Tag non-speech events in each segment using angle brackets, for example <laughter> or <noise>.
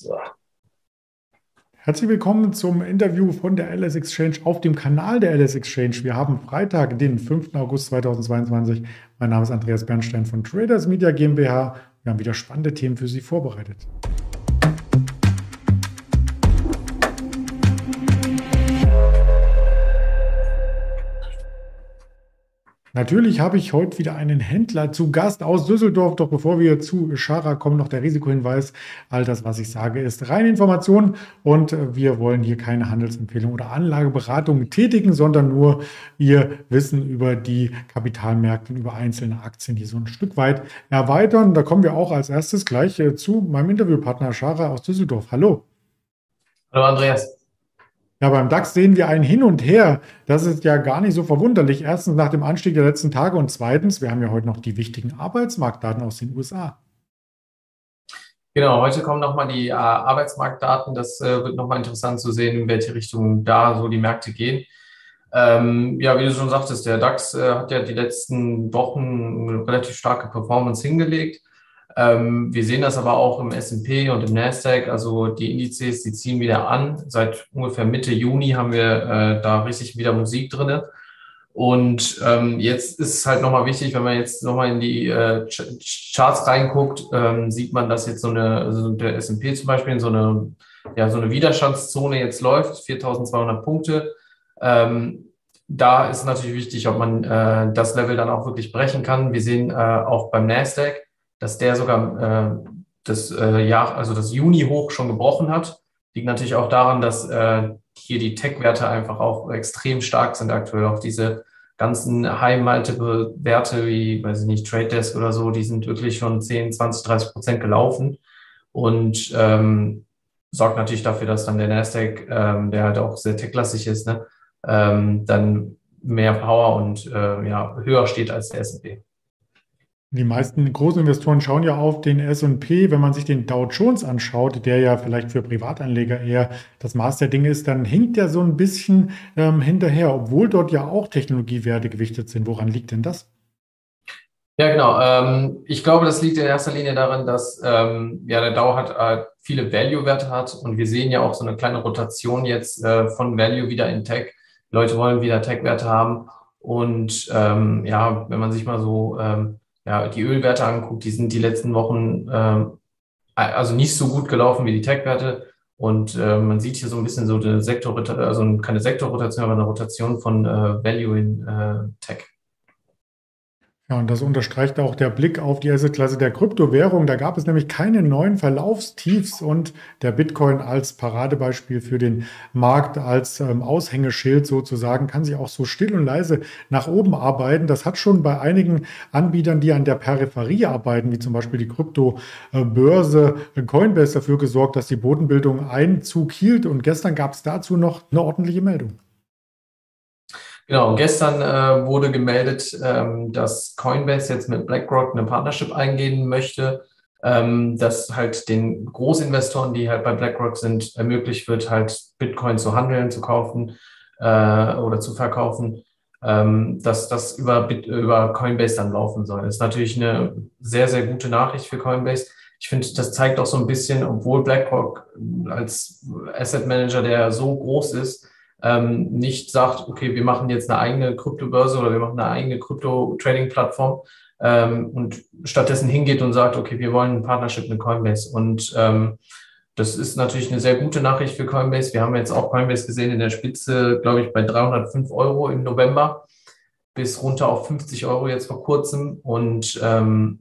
So. Herzlich willkommen zum Interview von der LS Exchange auf dem Kanal der LS Exchange. Wir haben Freitag, den 5. August 2022. Mein Name ist Andreas Bernstein von Traders Media GmbH. Wir haben wieder spannende Themen für Sie vorbereitet. Natürlich habe ich heute wieder einen Händler zu Gast aus Düsseldorf. Doch bevor wir zu Schara kommen, noch der Risikohinweis. All das, was ich sage, ist reine Information und wir wollen hier keine Handelsempfehlung oder Anlageberatung tätigen, sondern nur Ihr Wissen über die Kapitalmärkte und über einzelne Aktien hier so ein Stück weit erweitern. Da kommen wir auch als erstes gleich äh, zu meinem Interviewpartner Schara aus Düsseldorf. Hallo. Hallo Andreas. Ja, beim DAX sehen wir ein Hin und Her. Das ist ja gar nicht so verwunderlich. Erstens nach dem Anstieg der letzten Tage und zweitens, wir haben ja heute noch die wichtigen Arbeitsmarktdaten aus den USA. Genau, heute kommen nochmal die äh, Arbeitsmarktdaten. Das äh, wird nochmal interessant zu sehen, in welche Richtung da so die Märkte gehen. Ähm, ja, wie du schon sagtest, der DAX äh, hat ja die letzten Wochen eine relativ starke Performance hingelegt. Ähm, wir sehen das aber auch im S&P und im Nasdaq. Also die Indizes, die ziehen wieder an. Seit ungefähr Mitte Juni haben wir äh, da richtig wieder Musik drinne. Und ähm, jetzt ist es halt nochmal wichtig, wenn man jetzt nochmal in die äh, Charts reinguckt, ähm, sieht man, dass jetzt so eine, also der S&P zum Beispiel in so eine, ja, so eine Widerstandszone jetzt läuft, 4200 Punkte. Ähm, da ist natürlich wichtig, ob man äh, das Level dann auch wirklich brechen kann. Wir sehen äh, auch beim Nasdaq, dass der sogar äh, das äh, Jahr, also das Juni-Hoch schon gebrochen hat. Liegt natürlich auch daran, dass äh, hier die Tech-Werte einfach auch extrem stark sind aktuell. Auch diese ganzen High-Multiple-Werte wie, weiß ich nicht, Trade Desk oder so, die sind wirklich schon 10, 20, 30 Prozent gelaufen und ähm, sorgt natürlich dafür, dass dann der Nasdaq, ähm, der halt auch sehr tech-lastig ist, ne, ähm, dann mehr Power und äh, ja, höher steht als der S&P. Die meisten großen Investoren schauen ja auf den S&P. Wenn man sich den Dow Jones anschaut, der ja vielleicht für Privatanleger eher das Maß der Dinge ist, dann hinkt der so ein bisschen ähm, hinterher, obwohl dort ja auch Technologiewerte gewichtet sind. Woran liegt denn das? Ja, genau. Ähm, ich glaube, das liegt in erster Linie daran, dass ähm, ja der Dow hat äh, viele Value-Werte hat und wir sehen ja auch so eine kleine Rotation jetzt äh, von Value wieder in Tech. Leute wollen wieder Tech-Werte haben und ähm, ja, wenn man sich mal so ähm, ja, die Ölwerte anguckt, die sind die letzten Wochen ähm, also nicht so gut gelaufen wie die Tech-Werte. Und äh, man sieht hier so ein bisschen so eine Sektor, also keine Sektorrotation, aber eine Rotation von äh, Value in äh, Tech. Ja, und das unterstreicht auch der Blick auf die Assetklasse der Kryptowährung. Da gab es nämlich keine neuen Verlaufstiefs und der Bitcoin als Paradebeispiel für den Markt, als ähm, Aushängeschild sozusagen, kann sich auch so still und leise nach oben arbeiten. Das hat schon bei einigen Anbietern, die an der Peripherie arbeiten, wie zum Beispiel die Kryptobörse Coinbase, dafür gesorgt, dass die Bodenbildung Einzug hielt. Und gestern gab es dazu noch eine ordentliche Meldung. Genau, gestern äh, wurde gemeldet, ähm, dass Coinbase jetzt mit BlackRock eine Partnership eingehen möchte, ähm, dass halt den Großinvestoren, die halt bei BlackRock sind, ermöglicht wird, halt Bitcoin zu handeln, zu kaufen äh, oder zu verkaufen, ähm, dass das über, Bit, über Coinbase dann laufen soll. Das ist natürlich eine sehr, sehr gute Nachricht für Coinbase. Ich finde, das zeigt auch so ein bisschen, obwohl BlackRock als Asset Manager, der so groß ist, ähm, nicht sagt, okay, wir machen jetzt eine eigene Kryptobörse oder wir machen eine eigene Krypto-Trading-Plattform ähm, und stattdessen hingeht und sagt, okay, wir wollen ein Partnership mit Coinbase. Und ähm, das ist natürlich eine sehr gute Nachricht für Coinbase. Wir haben jetzt auch Coinbase gesehen in der Spitze, glaube ich, bei 305 Euro im November bis runter auf 50 Euro jetzt vor kurzem. Und ähm,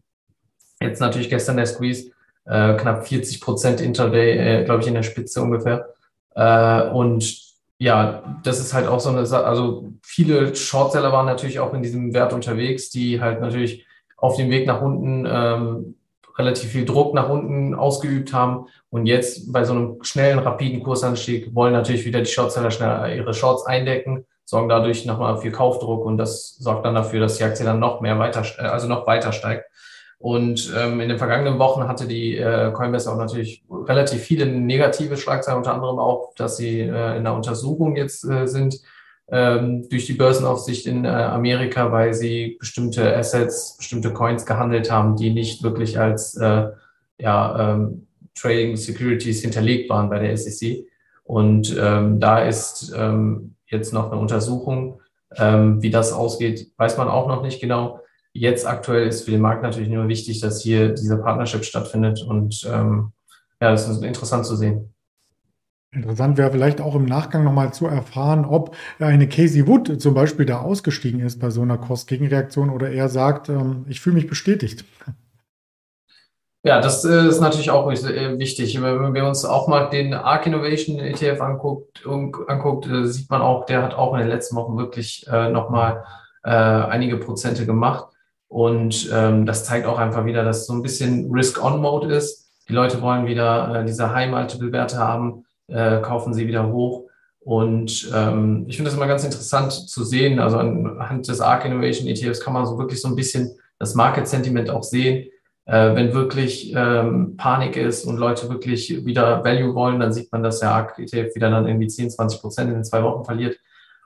jetzt natürlich gestern der Squeeze, äh, knapp 40 Prozent Interday, äh, glaube ich, in der Spitze ungefähr. Äh, und ja, das ist halt auch so eine Sache. Also viele Shortseller waren natürlich auch in diesem Wert unterwegs, die halt natürlich auf dem Weg nach unten ähm, relativ viel Druck nach unten ausgeübt haben. Und jetzt bei so einem schnellen, rapiden Kursanstieg wollen natürlich wieder die Shortseller schnell ihre Shorts eindecken, sorgen dadurch nochmal für Kaufdruck und das sorgt dann dafür, dass die Aktie dann noch mehr weiter, also noch weiter steigt. Und ähm, in den vergangenen Wochen hatte die äh, Coinbase auch natürlich relativ viele negative Schlagzeilen, unter anderem auch, dass sie äh, in der Untersuchung jetzt äh, sind ähm, durch die Börsenaufsicht in äh, Amerika, weil sie bestimmte Assets, bestimmte Coins gehandelt haben, die nicht wirklich als äh, ja, ähm, Trading Securities hinterlegt waren bei der SEC. Und ähm, da ist ähm, jetzt noch eine Untersuchung, ähm, wie das ausgeht, weiß man auch noch nicht genau. Jetzt aktuell ist für den Markt natürlich nur wichtig, dass hier dieser Partnership stattfindet und ähm, ja, das ist interessant zu sehen. Interessant wäre vielleicht auch im Nachgang nochmal zu erfahren, ob eine Casey Wood zum Beispiel da ausgestiegen ist bei so einer Kost-Gegenreaktion oder er sagt, ähm, ich fühle mich bestätigt. Ja, das äh, ist natürlich auch äh, wichtig. Wenn wir uns auch mal den ARC Innovation ETF anguckt, anguckt äh, sieht man auch, der hat auch in den letzten Wochen wirklich nochmal einige Prozente gemacht. Und ähm, das zeigt auch einfach wieder, dass so ein bisschen Risk-on-Mode ist. Die Leute wollen wieder diese High-Multiple-Werte haben, kaufen sie wieder hoch. Und ähm, ich finde das immer ganz interessant zu sehen. Also anhand des ARC Innovation ETFs kann man so wirklich so ein bisschen das Market Sentiment auch sehen äh, wenn wirklich ähm, Panik ist und Leute wirklich wieder Value wollen, dann sieht man, dass der ARC ETF wieder dann irgendwie 10, 20 Prozent in zwei Wochen verliert.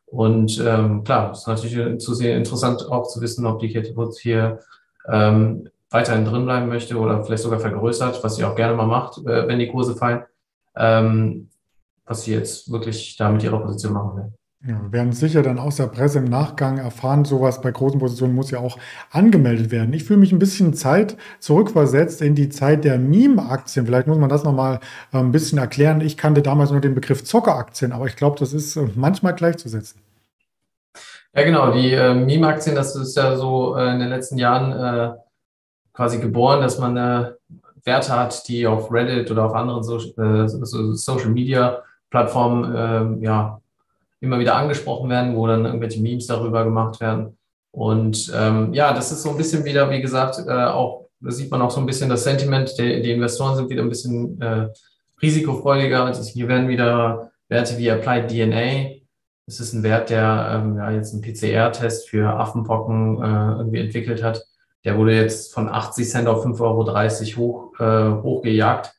Und ähm, klar, ist natürlich zu sehen, interessant auch zu wissen, ob die Katie Woods hier ähm, weiterhin drin bleiben möchte oder vielleicht sogar vergrößert, was sie auch gerne mal macht, äh, wenn die Kurse fallen, ähm, was sie jetzt wirklich da mit ihrer Position machen will. Ja, wir werden sicher dann aus der Presse im Nachgang erfahren, sowas bei großen Positionen muss ja auch angemeldet werden. Ich fühle mich ein bisschen Zeit zurückversetzt in die Zeit der Meme-Aktien. Vielleicht muss man das nochmal äh, ein bisschen erklären. Ich kannte damals nur den Begriff Zockeraktien, aber ich glaube, das ist äh, manchmal gleichzusetzen. Ja, genau. Die äh, Meme-Aktien, das ist ja so äh, in den letzten Jahren äh, quasi geboren, dass man äh, Werte hat, die auf Reddit oder auf anderen so Social Media Plattformen ähm, ja, immer wieder angesprochen werden, wo dann irgendwelche Memes darüber gemacht werden. Und ähm, ja, das ist so ein bisschen wieder, wie gesagt, äh, auch, da sieht man auch so ein bisschen das Sentiment, die, die Investoren sind wieder ein bisschen äh, risikofreudiger. Also hier werden wieder Werte wie Applied DNA. Das ist ein Wert, der ähm, ja, jetzt einen PCR-Test für Affenpocken äh, irgendwie entwickelt hat. Der wurde jetzt von 80 Cent auf 5,30 Euro hoch, äh, hochgejagt.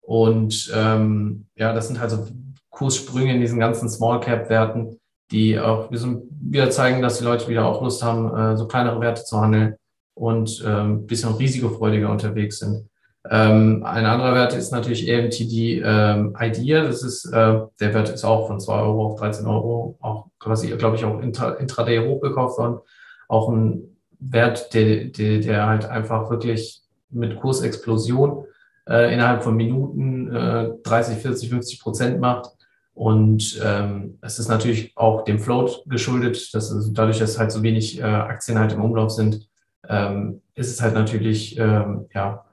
Und ähm, ja, das sind halt so Kurssprünge in diesen ganzen Small Cap Werten, die auch wieder zeigen, dass die Leute wieder auch Lust haben, äh, so kleinere Werte zu handeln und ähm, bisschen risikofreudiger unterwegs sind. Ähm, ein anderer Wert ist natürlich AMTD ähm, IDEA. Das ist, äh, der Wert ist auch von 2 Euro auf 13 Euro, auch quasi, glaube ich, auch intra, intraday hochgekauft worden. Auch ein Wert, der, der, der halt einfach wirklich mit Kursexplosion äh, innerhalb von Minuten äh, 30, 40, 50 Prozent macht. Und ähm, es ist natürlich auch dem Float geschuldet, dass es, dadurch, dass halt so wenig äh, Aktien halt im Umlauf sind, ähm, ist es halt natürlich, ähm, ja,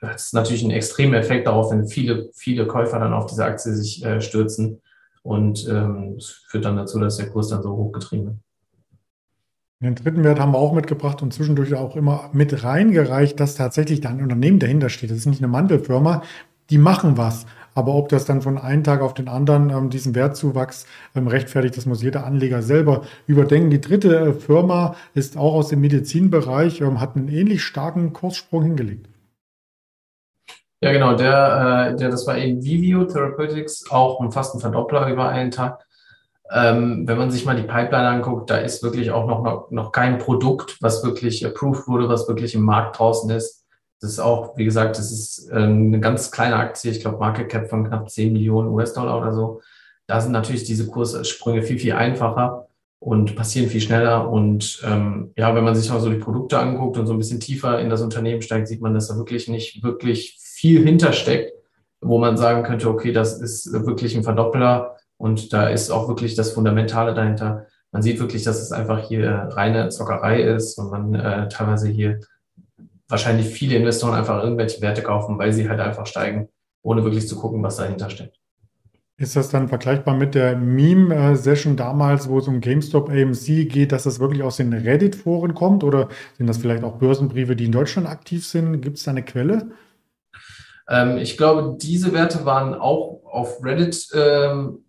es ist natürlich ein extremer Effekt darauf, wenn viele, viele Käufer dann auf diese Aktie sich äh, stürzen. Und ähm, es führt dann dazu, dass der Kurs dann so hochgetrieben wird. Den dritten Wert haben wir auch mitgebracht und zwischendurch auch immer mit reingereicht, dass tatsächlich da ein Unternehmen dahinter steht. Das ist nicht eine Mantelfirma, die machen was. Aber ob das dann von einem Tag auf den anderen ähm, diesen Wertzuwachs ähm, rechtfertigt, das muss jeder Anleger selber überdenken. Die dritte äh, Firma ist auch aus dem Medizinbereich, ähm, hat einen ähnlich starken Kurssprung hingelegt. Ja, genau, der, äh, der, das war eben Vivio Therapeutics, auch fast ein Verdoppler über einen Tag. Ähm, wenn man sich mal die Pipeline anguckt, da ist wirklich auch noch, noch, noch kein Produkt, was wirklich approved wurde, was wirklich im Markt draußen ist. Das ist auch, wie gesagt, das ist ähm, eine ganz kleine Aktie, ich glaube Market Cap von knapp 10 Millionen US-Dollar oder so. Da sind natürlich diese Kurssprünge viel, viel einfacher und passieren viel schneller. Und ähm, ja, wenn man sich mal so die Produkte anguckt und so ein bisschen tiefer in das Unternehmen steigt, sieht man, dass da wirklich nicht wirklich viel hintersteckt, wo man sagen könnte, okay, das ist wirklich ein Verdoppler und da ist auch wirklich das Fundamentale dahinter. Man sieht wirklich, dass es einfach hier reine Zockerei ist und man äh, teilweise hier wahrscheinlich viele Investoren einfach irgendwelche Werte kaufen, weil sie halt einfach steigen, ohne wirklich zu gucken, was dahinter steckt. Ist das dann vergleichbar mit der Meme-Session damals, wo es um GameStop AMC geht, dass das wirklich aus den Reddit-Foren kommt? Oder sind das vielleicht auch Börsenbriefe, die in Deutschland aktiv sind? Gibt es da eine Quelle? Ähm, ich glaube, diese Werte waren auch auf Reddit ähm,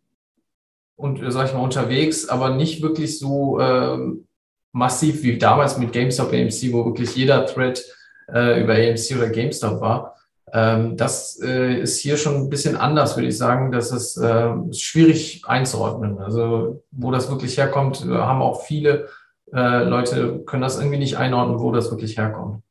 und, sag ich mal, unterwegs, aber nicht wirklich so ähm, massiv wie damals mit GameStop AMC, wo wirklich jeder Thread äh, über AMC oder GameStop war. Ähm, das äh, ist hier schon ein bisschen anders, würde ich sagen. Das ist äh, schwierig einzuordnen. Also wo das wirklich herkommt, haben auch viele äh, Leute, können das irgendwie nicht einordnen, wo das wirklich herkommt.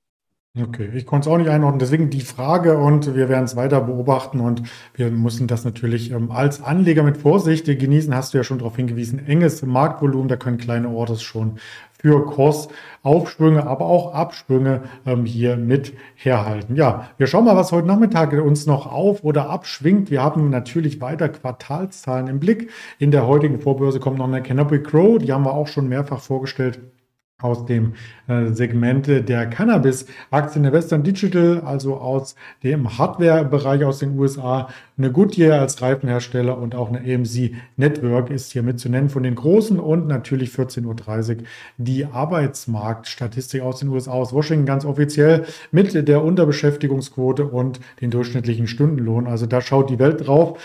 Okay, ich konnte es auch nicht einordnen. Deswegen die Frage und wir werden es weiter beobachten und wir müssen das natürlich ähm, als Anleger mit Vorsicht genießen. Hast du ja schon darauf hingewiesen. Enges Marktvolumen, da können kleine Orders schon für Kursaufsprünge, aber auch Absprünge ähm, hier mit herhalten. Ja, wir schauen mal, was heute Nachmittag uns noch auf oder abschwingt. Wir haben natürlich weiter Quartalszahlen im Blick. In der heutigen Vorbörse kommt noch eine Canopy Crow, die haben wir auch schon mehrfach vorgestellt aus dem äh, Segment der Cannabis-Aktien der Western Digital, also aus dem Hardware-Bereich aus den USA. Eine Goodyear als Reifenhersteller und auch eine AMC Network ist hier mit zu nennen von den großen und natürlich 14.30 Uhr die Arbeitsmarktstatistik aus den USA, aus Washington ganz offiziell mit der Unterbeschäftigungsquote und den durchschnittlichen Stundenlohn. Also da schaut die Welt drauf.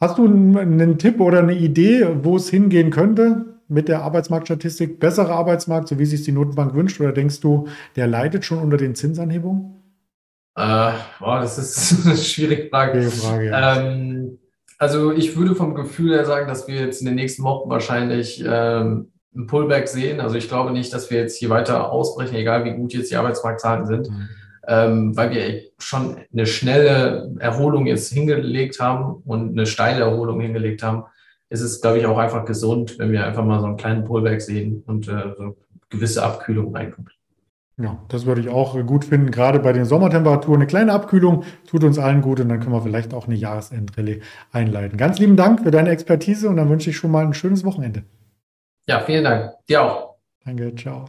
Hast du einen Tipp oder eine Idee, wo es hingehen könnte? Mit der Arbeitsmarktstatistik besserer Arbeitsmarkt, so wie sich die Notenbank wünscht? Oder denkst du, der leidet schon unter den Zinsanhebungen? Äh, boah, das ist <laughs> eine schwierige Frage. Frage ja. ähm, also ich würde vom Gefühl her sagen, dass wir jetzt in den nächsten Wochen wahrscheinlich ähm, ein Pullback sehen. Also ich glaube nicht, dass wir jetzt hier weiter ausbrechen, egal wie gut jetzt die Arbeitsmarktzahlen sind, mhm. ähm, weil wir schon eine schnelle Erholung jetzt hingelegt haben und eine steile Erholung hingelegt haben ist es, glaube ich, auch einfach gesund, wenn wir einfach mal so einen kleinen Pullback sehen und äh, so gewisse Abkühlung reinkommt. Ja, das würde ich auch gut finden. Gerade bei den Sommertemperaturen eine kleine Abkühlung tut uns allen gut und dann können wir vielleicht auch eine Jahresendrallye einleiten. Ganz lieben Dank für deine Expertise und dann wünsche ich schon mal ein schönes Wochenende. Ja, vielen Dank. Dir auch. Danke, ciao.